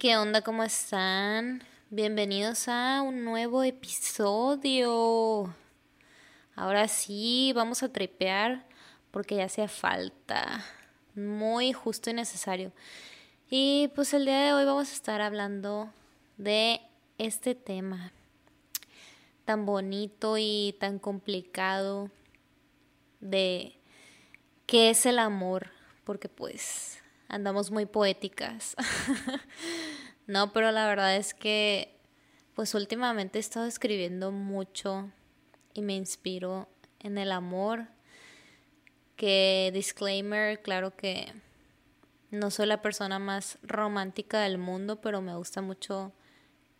¿Qué onda? ¿Cómo están? Bienvenidos a un nuevo episodio. Ahora sí, vamos a tripear porque ya hacía falta. Muy justo y necesario. Y pues el día de hoy vamos a estar hablando de este tema tan bonito y tan complicado de qué es el amor, porque pues andamos muy poéticas. no, pero la verdad es que pues últimamente he estado escribiendo mucho y me inspiro en el amor. Que disclaimer, claro que no soy la persona más romántica del mundo, pero me gusta mucho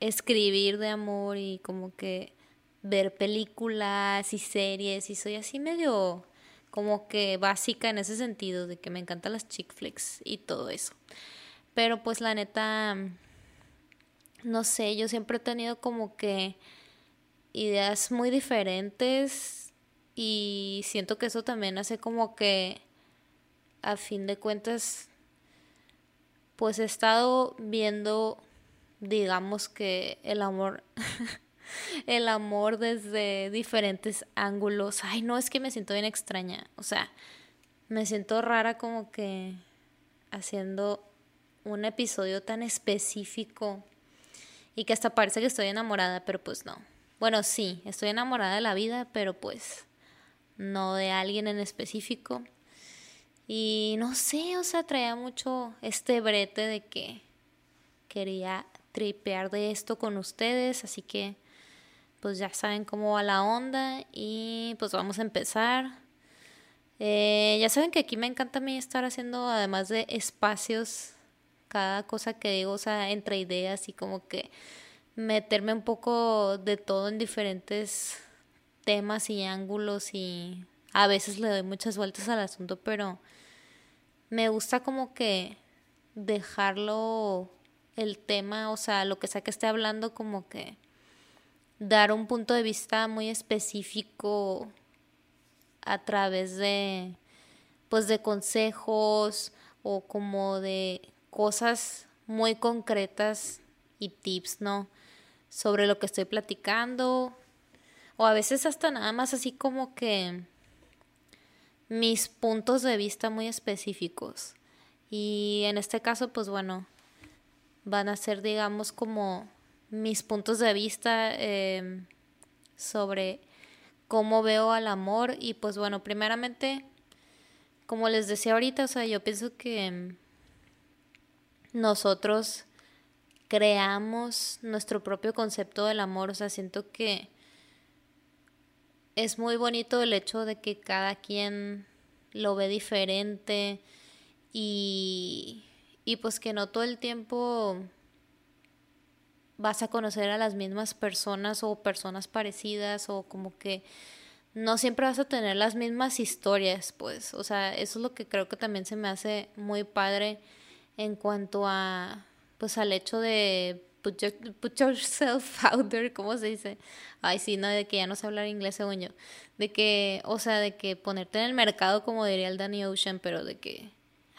escribir de amor y como que ver películas y series y soy así medio como que básica en ese sentido de que me encantan las chick flicks y todo eso. Pero pues la neta no sé, yo siempre he tenido como que ideas muy diferentes y siento que eso también hace como que a fin de cuentas pues he estado viendo digamos que el amor el amor desde diferentes ángulos. Ay, no, es que me siento bien extraña. O sea, me siento rara como que haciendo un episodio tan específico y que hasta parece que estoy enamorada, pero pues no. Bueno, sí, estoy enamorada de la vida, pero pues no de alguien en específico. Y no sé, o sea, traía mucho este brete de que quería tripear de esto con ustedes, así que pues ya saben cómo va la onda y pues vamos a empezar. Eh, ya saben que aquí me encanta a mí estar haciendo, además de espacios, cada cosa que digo, o sea, entre ideas y como que meterme un poco de todo en diferentes temas y ángulos y a veces le doy muchas vueltas al asunto, pero me gusta como que dejarlo el tema, o sea, lo que sea que esté hablando como que dar un punto de vista muy específico a través de pues de consejos o como de cosas muy concretas y tips, ¿no? Sobre lo que estoy platicando o a veces hasta nada más así como que mis puntos de vista muy específicos. Y en este caso, pues bueno, van a ser digamos como mis puntos de vista em, sobre cómo veo al amor y pues bueno, primeramente, como les decía ahorita, o sea, yo pienso que em, nosotros creamos nuestro propio concepto del amor, o sea, siento que es muy bonito el hecho de que cada quien lo ve diferente y, y pues que no todo el tiempo vas a conocer a las mismas personas o personas parecidas o como que no siempre vas a tener las mismas historias, pues, o sea, eso es lo que creo que también se me hace muy padre en cuanto a, pues, al hecho de put, yourself out there, ¿cómo se dice? Ay, sí, no, de que ya no sé hablar inglés según yo, de que, o sea, de que ponerte en el mercado, como diría el Danny Ocean, pero de que,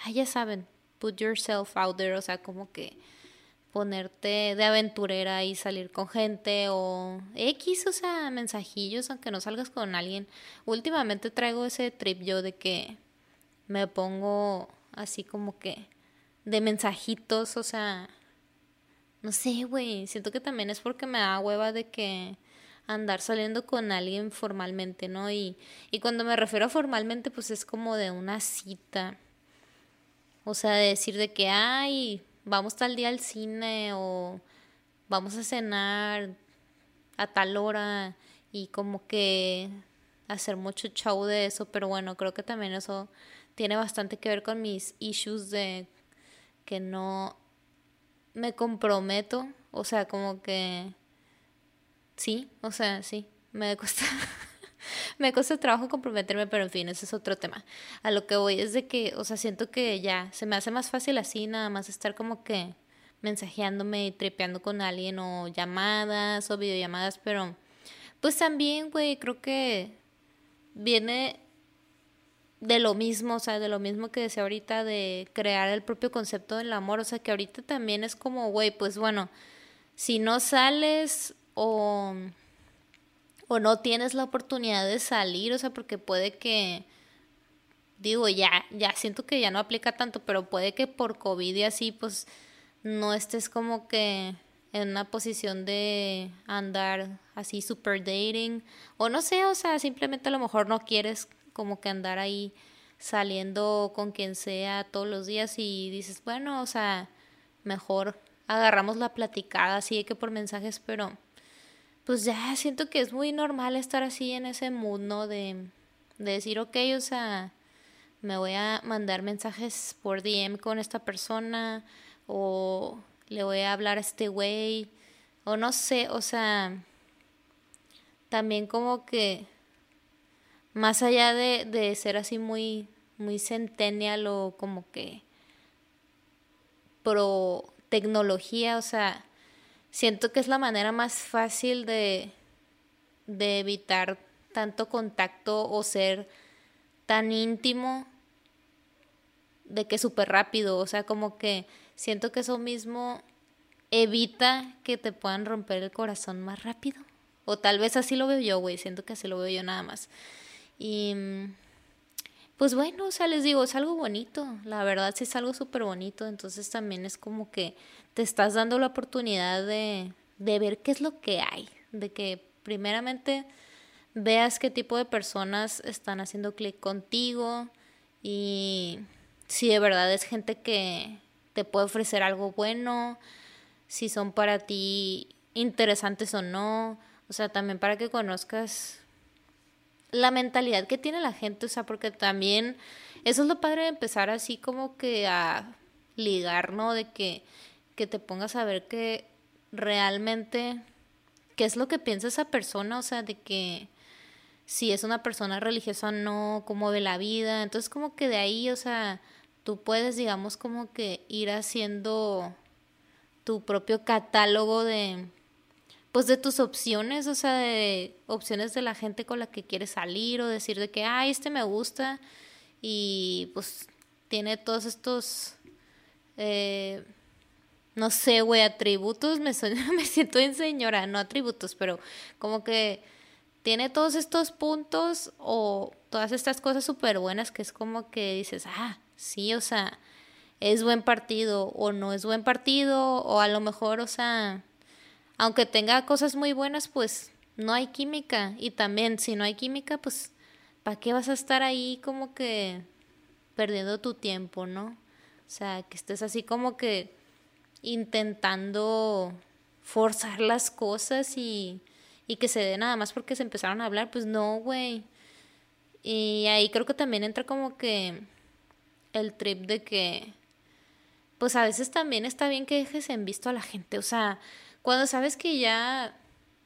ay, ya saben, put yourself out there, o sea, como que ponerte de aventurera y salir con gente o X, o sea, mensajillos, aunque no salgas con alguien. Últimamente traigo ese trip yo de que me pongo así como que de mensajitos, o sea, no sé, güey, siento que también es porque me da hueva de que andar saliendo con alguien formalmente, ¿no? Y, y cuando me refiero a formalmente, pues es como de una cita. O sea, de decir de que, ay, vamos tal día al cine o vamos a cenar a tal hora y como que hacer mucho show de eso, pero bueno, creo que también eso tiene bastante que ver con mis issues de que no me comprometo O sea, como que... Sí, o sea, sí, me cuesta... me cuesta trabajo comprometerme, pero en fin, ese es otro tema. A lo que voy es de que, o sea, siento que ya se me hace más fácil así, nada más estar como que mensajeándome y tripeando con alguien o llamadas o videollamadas, pero pues también, güey, creo que viene de lo mismo, o sea, de lo mismo que decía ahorita de crear el propio concepto del amor, o sea, que ahorita también es como, güey, pues bueno, si no sales o o no tienes la oportunidad de salir, o sea, porque puede que digo, ya ya siento que ya no aplica tanto, pero puede que por COVID y así pues no estés como que en una posición de andar así super dating o no sé, o sea, simplemente a lo mejor no quieres como que andar ahí saliendo con quien sea todos los días y dices, bueno, o sea, mejor agarramos la platicada así que por mensajes, pero pues ya siento que es muy normal estar así en ese mood, ¿no? De, de decir, ok, o sea, me voy a mandar mensajes por DM con esta persona o le voy a hablar a este güey o no sé, o sea, también como que más allá de, de ser así muy, muy centennial o como que pro tecnología, o sea, siento que es la manera más fácil de, de evitar tanto contacto o ser tan íntimo de que súper rápido, o sea, como que siento que eso mismo evita que te puedan romper el corazón más rápido. O tal vez así lo veo yo, güey, siento que así lo veo yo nada más. Y pues bueno, o sea, les digo, es algo bonito, la verdad sí es algo súper bonito, entonces también es como que te estás dando la oportunidad de, de ver qué es lo que hay, de que primeramente veas qué tipo de personas están haciendo clic contigo y si de verdad es gente que te puede ofrecer algo bueno, si son para ti interesantes o no, o sea, también para que conozcas la mentalidad que tiene la gente, o sea, porque también eso es lo padre de empezar así como que a ligar, ¿no? De que, que te pongas a ver que realmente qué es lo que piensa esa persona, o sea, de que si es una persona religiosa o no, cómo ve la vida, entonces como que de ahí, o sea, tú puedes, digamos, como que ir haciendo tu propio catálogo de, pues de tus opciones, o sea, de opciones de la gente con la que quieres salir o decir de que, ay, este me gusta y pues tiene todos estos, eh, no sé, güey, atributos, me, me siento en señora, no atributos, pero como que tiene todos estos puntos o todas estas cosas súper buenas que es como que dices, ah, sí, o sea, es buen partido o no es buen partido o a lo mejor, o sea aunque tenga cosas muy buenas, pues no hay química. Y también, si no hay química, pues, ¿para qué vas a estar ahí como que perdiendo tu tiempo, no? O sea, que estés así como que intentando forzar las cosas y, y que se dé nada más porque se empezaron a hablar, pues no, güey. Y ahí creo que también entra como que el trip de que, pues a veces también está bien que dejes en visto a la gente, o sea, cuando sabes que ya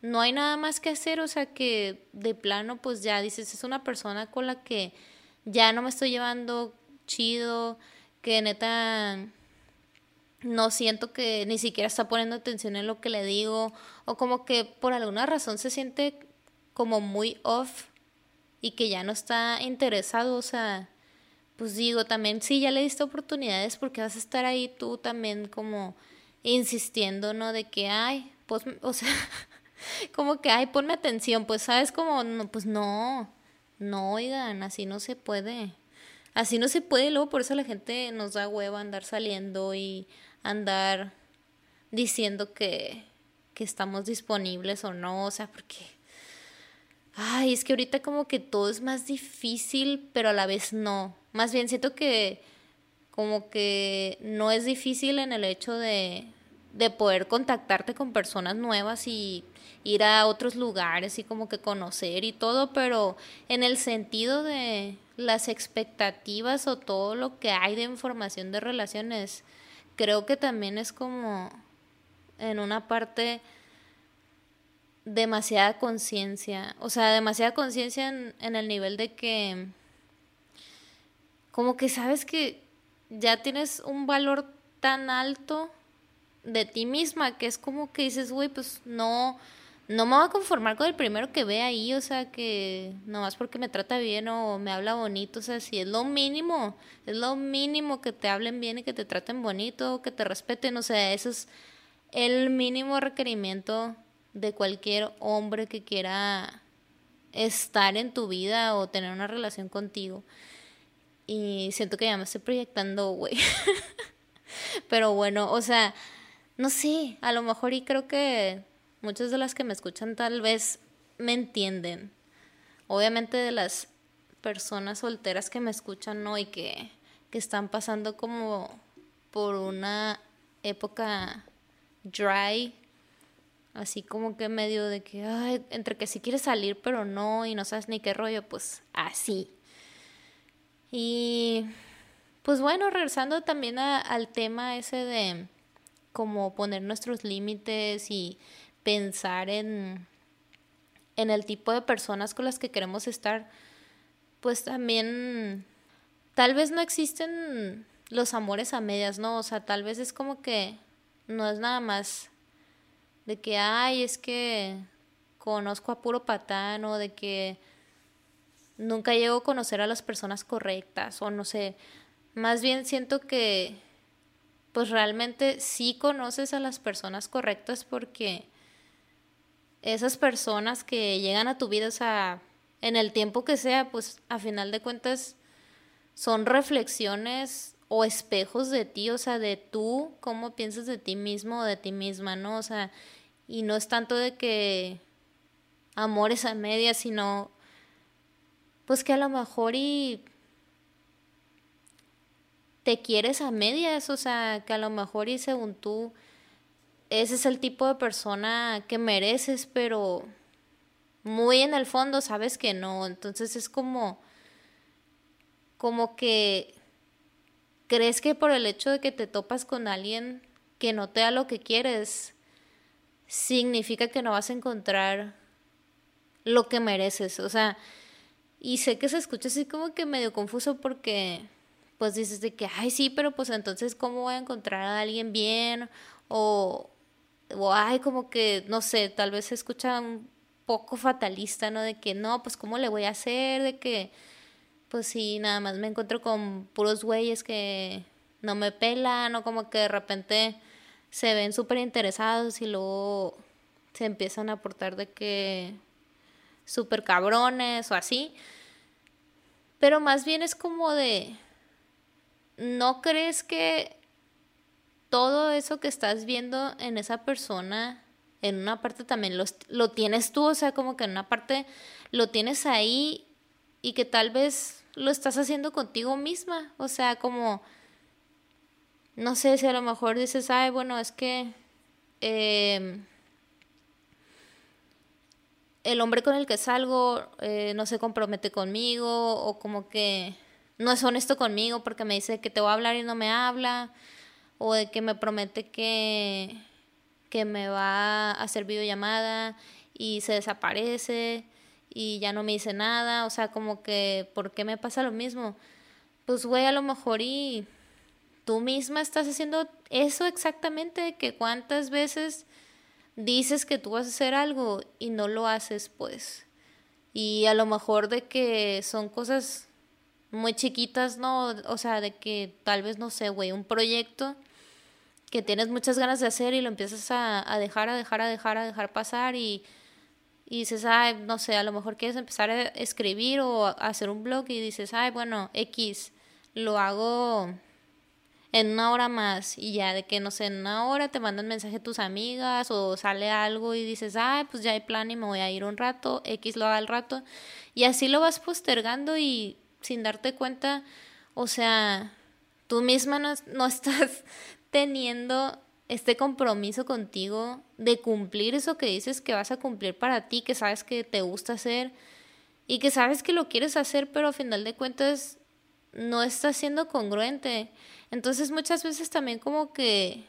no hay nada más que hacer, o sea que de plano pues ya dices, es una persona con la que ya no me estoy llevando chido, que neta no siento que ni siquiera está poniendo atención en lo que le digo, o como que por alguna razón se siente como muy off y que ya no está interesado, o sea, pues digo, también sí, ya le diste oportunidades porque vas a estar ahí tú también como insistiendo, ¿no? De que, ay, pues, o sea, como que, ay, ponme atención, pues, ¿sabes? Como, no, pues no, no, oigan, así no se puede. Así no se puede, luego por eso la gente nos da hueva andar saliendo y andar diciendo que, que estamos disponibles o no, o sea, porque... Ay, es que ahorita como que todo es más difícil, pero a la vez no. Más bien siento que como que no es difícil en el hecho de, de poder contactarte con personas nuevas y ir a otros lugares y como que conocer y todo, pero en el sentido de las expectativas o todo lo que hay de información de relaciones, creo que también es como en una parte demasiada conciencia, o sea, demasiada conciencia en, en el nivel de que como que sabes que ya tienes un valor tan alto de ti misma que es como que dices, güey, pues no, no me voy a conformar con el primero que ve ahí, o sea, que nomás porque me trata bien o me habla bonito, o sea, si es lo mínimo, es lo mínimo que te hablen bien y que te traten bonito, que te respeten, o sea, eso es el mínimo requerimiento de cualquier hombre que quiera estar en tu vida o tener una relación contigo. Y siento que ya me estoy proyectando, güey. Pero bueno, o sea, no sé, a lo mejor y creo que muchas de las que me escuchan tal vez me entienden. Obviamente de las personas solteras que me escuchan ¿no? y que, que están pasando como por una época dry, así como que medio de que, ay, entre que sí quieres salir pero no y no sabes ni qué rollo, pues así. Y pues bueno, regresando también al tema ese de como poner nuestros límites y pensar en, en el tipo de personas con las que queremos estar, pues también tal vez no existen los amores a medias, ¿no? O sea, tal vez es como que no es nada más de que, ay, es que conozco a puro patán o de que nunca llego a conocer a las personas correctas o no sé, más bien siento que pues realmente sí conoces a las personas correctas porque esas personas que llegan a tu vida, o sea, en el tiempo que sea, pues a final de cuentas son reflexiones o espejos de ti, o sea, de tú, cómo piensas de ti mismo o de ti misma, ¿no? O sea, y no es tanto de que amores a medias, sino pues que a lo mejor y te quieres a medias, o sea, que a lo mejor y según tú, ese es el tipo de persona que mereces, pero muy en el fondo sabes que no, entonces es como, como que crees que por el hecho de que te topas con alguien que no te da lo que quieres, significa que no vas a encontrar lo que mereces, o sea, y sé que se escucha así como que medio confuso porque pues dices de que, ay, sí, pero pues entonces, ¿cómo voy a encontrar a alguien bien? O, o ay, como que, no sé, tal vez se escucha un poco fatalista, ¿no? De que, no, pues, ¿cómo le voy a hacer? De que, pues, sí, nada más me encuentro con puros güeyes que no me pelan, o como que de repente se ven súper interesados y luego se empiezan a portar de que súper cabrones o así. Pero más bien es como de, ¿no crees que todo eso que estás viendo en esa persona, en una parte también lo tienes tú? O sea, como que en una parte lo tienes ahí y que tal vez lo estás haciendo contigo misma. O sea, como, no sé si a lo mejor dices, ay, bueno, es que... Em, el hombre con el que salgo eh, no se compromete conmigo o como que no es honesto conmigo porque me dice que te voy a hablar y no me habla, o de que me promete que, que me va a hacer videollamada y se desaparece y ya no me dice nada, o sea, como que, ¿por qué me pasa lo mismo? Pues, güey, a lo mejor y tú misma estás haciendo eso exactamente, que cuántas veces dices que tú vas a hacer algo y no lo haces, pues. Y a lo mejor de que son cosas muy chiquitas, ¿no? O sea, de que tal vez, no sé, güey, un proyecto que tienes muchas ganas de hacer y lo empiezas a, dejar, a dejar, a dejar, a dejar pasar y, y dices, ay, no sé, a lo mejor quieres empezar a escribir o a hacer un blog y dices, ay, bueno, X, lo hago en una hora más y ya de que no sé, en una hora te mandan mensaje a tus amigas o sale algo y dices, ay, pues ya hay plan y me voy a ir un rato, X lo haga al rato y así lo vas postergando y sin darte cuenta, o sea, tú misma no, estás teniendo este compromiso contigo de cumplir eso que dices que vas a cumplir para ti, que sabes que te gusta hacer y que sabes que lo quieres hacer, pero a final de cuentas no estás siendo congruente. Entonces muchas veces también como que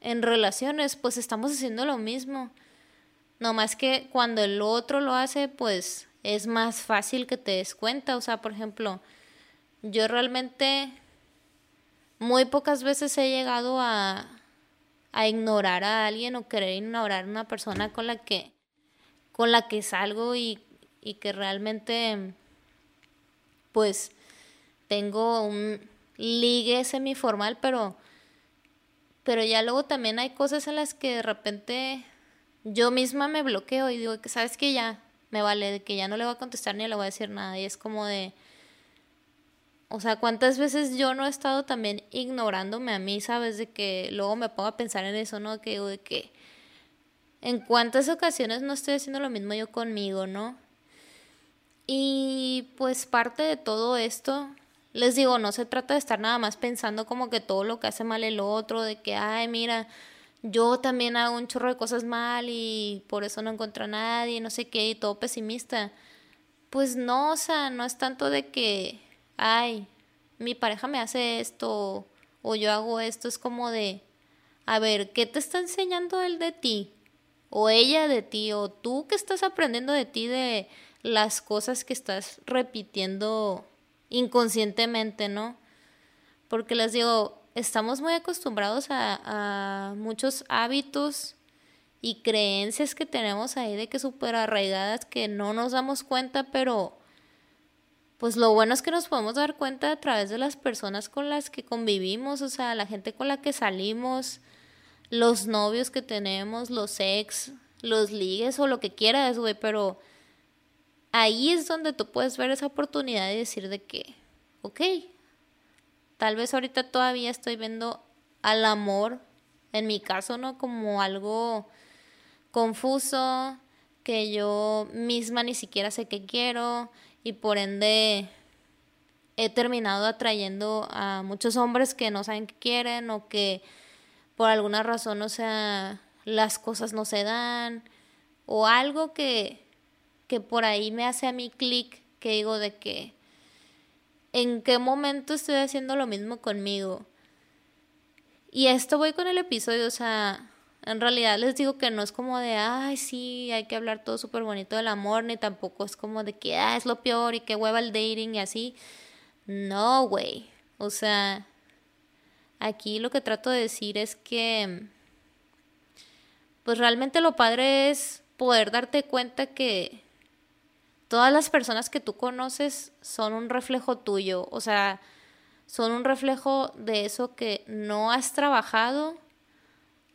en relaciones, pues estamos haciendo lo mismo. No más que cuando el otro lo hace, pues es más fácil que te des cuenta. O sea, por ejemplo, yo realmente muy pocas veces he llegado a, a ignorar a alguien o querer ignorar a una persona con la que con la que salgo y, y que realmente pues tengo un ligue semiformal, pero pero ya luego también hay cosas en las que de repente yo misma me bloqueo y digo que sabes que ya me vale de que ya no le voy a contestar ni le voy a decir nada y es como de o sea, cuántas veces yo no he estado también ignorándome a mí, sabes, de que luego me pongo a pensar en eso, ¿no? Que de que en cuántas ocasiones no estoy haciendo lo mismo yo conmigo, ¿no? Y pues parte de todo esto, les digo, no se trata de estar nada más pensando como que todo lo que hace mal el otro, de que, ay, mira, yo también hago un chorro de cosas mal y por eso no encuentro a nadie, no sé qué, y todo pesimista. Pues no, o sea, no es tanto de que, ay, mi pareja me hace esto o yo hago esto, es como de, a ver, ¿qué te está enseñando él de ti? O ella de ti, o tú que estás aprendiendo de ti de las cosas que estás repitiendo inconscientemente, ¿no? Porque les digo, estamos muy acostumbrados a, a muchos hábitos y creencias que tenemos ahí de que súper arraigadas que no nos damos cuenta, pero pues lo bueno es que nos podemos dar cuenta a través de las personas con las que convivimos, o sea, la gente con la que salimos, los novios que tenemos, los ex, los ligues o lo que quieras, güey, pero ahí es donde tú puedes ver esa oportunidad y decir de que, ok, tal vez ahorita todavía estoy viendo al amor, en mi caso, ¿no? Como algo confuso, que yo misma ni siquiera sé qué quiero y por ende he terminado atrayendo a muchos hombres que no saben qué quieren o que por alguna razón, o sea, las cosas no se dan o algo que, que por ahí me hace a mí clic, que digo de que en qué momento estoy haciendo lo mismo conmigo. Y esto voy con el episodio, o sea, en realidad les digo que no es como de, ay, sí, hay que hablar todo súper bonito del amor, ni tampoco es como de que, ah, es lo peor y que hueva el dating y así. No, güey. O sea, aquí lo que trato de decir es que, pues realmente lo padre es poder darte cuenta que todas las personas que tú conoces son un reflejo tuyo, o sea, son un reflejo de eso que no has trabajado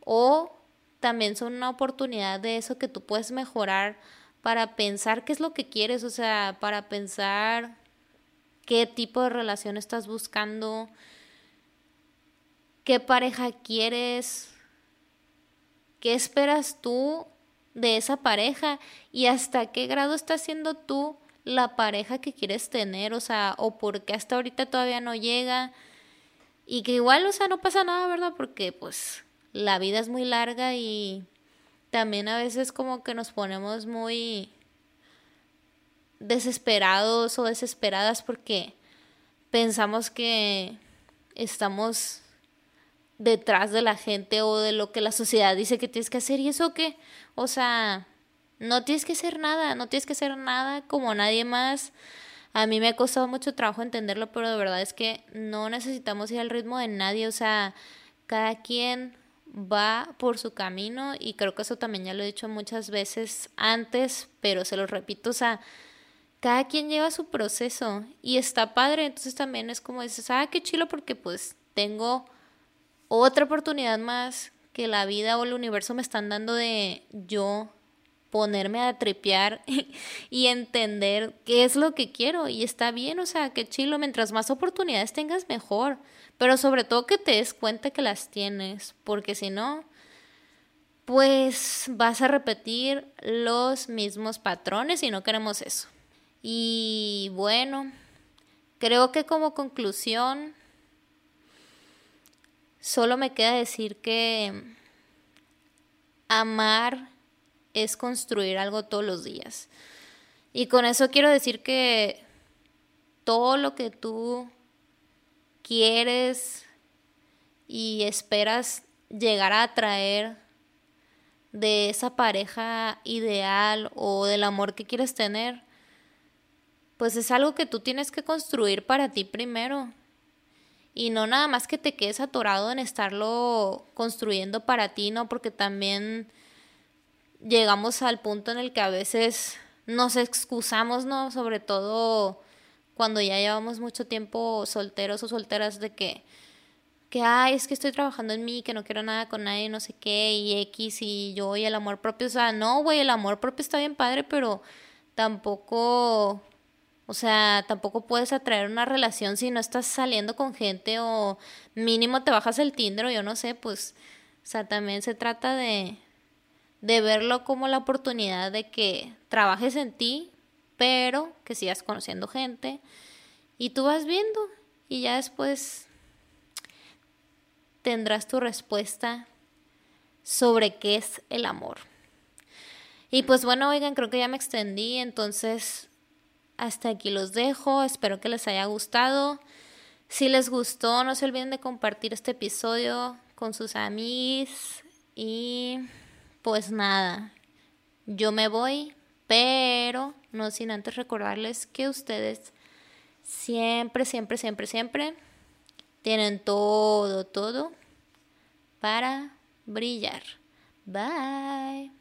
o también son una oportunidad de eso que tú puedes mejorar para pensar qué es lo que quieres, o sea, para pensar qué tipo de relación estás buscando, qué pareja quieres, qué esperas tú de esa pareja y hasta qué grado estás siendo tú la pareja que quieres tener, o sea, o por qué hasta ahorita todavía no llega y que igual, o sea, no pasa nada, ¿verdad? Porque pues la vida es muy larga y también a veces como que nos ponemos muy desesperados o desesperadas porque pensamos que estamos detrás de la gente o de lo que la sociedad dice que tienes que hacer y eso qué, o sea, no tienes que hacer nada, no tienes que hacer nada como nadie más. A mí me ha costado mucho trabajo entenderlo, pero de verdad es que no necesitamos ir al ritmo de nadie, o sea, cada quien va por su camino y creo que eso también ya lo he dicho muchas veces antes, pero se lo repito, o sea, cada quien lleva su proceso y está padre, entonces también es como dices, ah, qué chilo porque pues tengo otra oportunidad más que la vida o el universo me están dando de yo ponerme a tripear y entender qué es lo que quiero y está bien, o sea, qué chilo, mientras más oportunidades tengas mejor. Pero sobre todo que te des cuenta que las tienes, porque si no, pues vas a repetir los mismos patrones y no queremos eso. Y bueno, creo que como conclusión, solo me queda decir que amar es construir algo todos los días. Y con eso quiero decir que todo lo que tú quieres y esperas llegar a atraer de esa pareja ideal o del amor que quieres tener, pues es algo que tú tienes que construir para ti primero. Y no nada más que te quedes atorado en estarlo construyendo para ti, ¿no? Porque también llegamos al punto en el que a veces nos excusamos, ¿no? Sobre todo cuando ya llevamos mucho tiempo solteros o solteras de que que, ay, es que estoy trabajando en mí, que no quiero nada con nadie, no sé qué, y X, y yo, y el amor propio. O sea, no, güey, el amor propio está bien padre, pero tampoco, o sea, tampoco puedes atraer una relación si no estás saliendo con gente o mínimo te bajas el Tinder o yo no sé, pues, o sea, también se trata de, de verlo como la oportunidad de que trabajes en ti, pero que sigas conociendo gente y tú vas viendo y ya después tendrás tu respuesta sobre qué es el amor. Y pues bueno, oigan, creo que ya me extendí, entonces hasta aquí los dejo, espero que les haya gustado. Si les gustó, no se olviden de compartir este episodio con sus amigos y pues nada, yo me voy, pero no sin antes recordarles que ustedes siempre, siempre, siempre, siempre tienen todo, todo para brillar. Bye.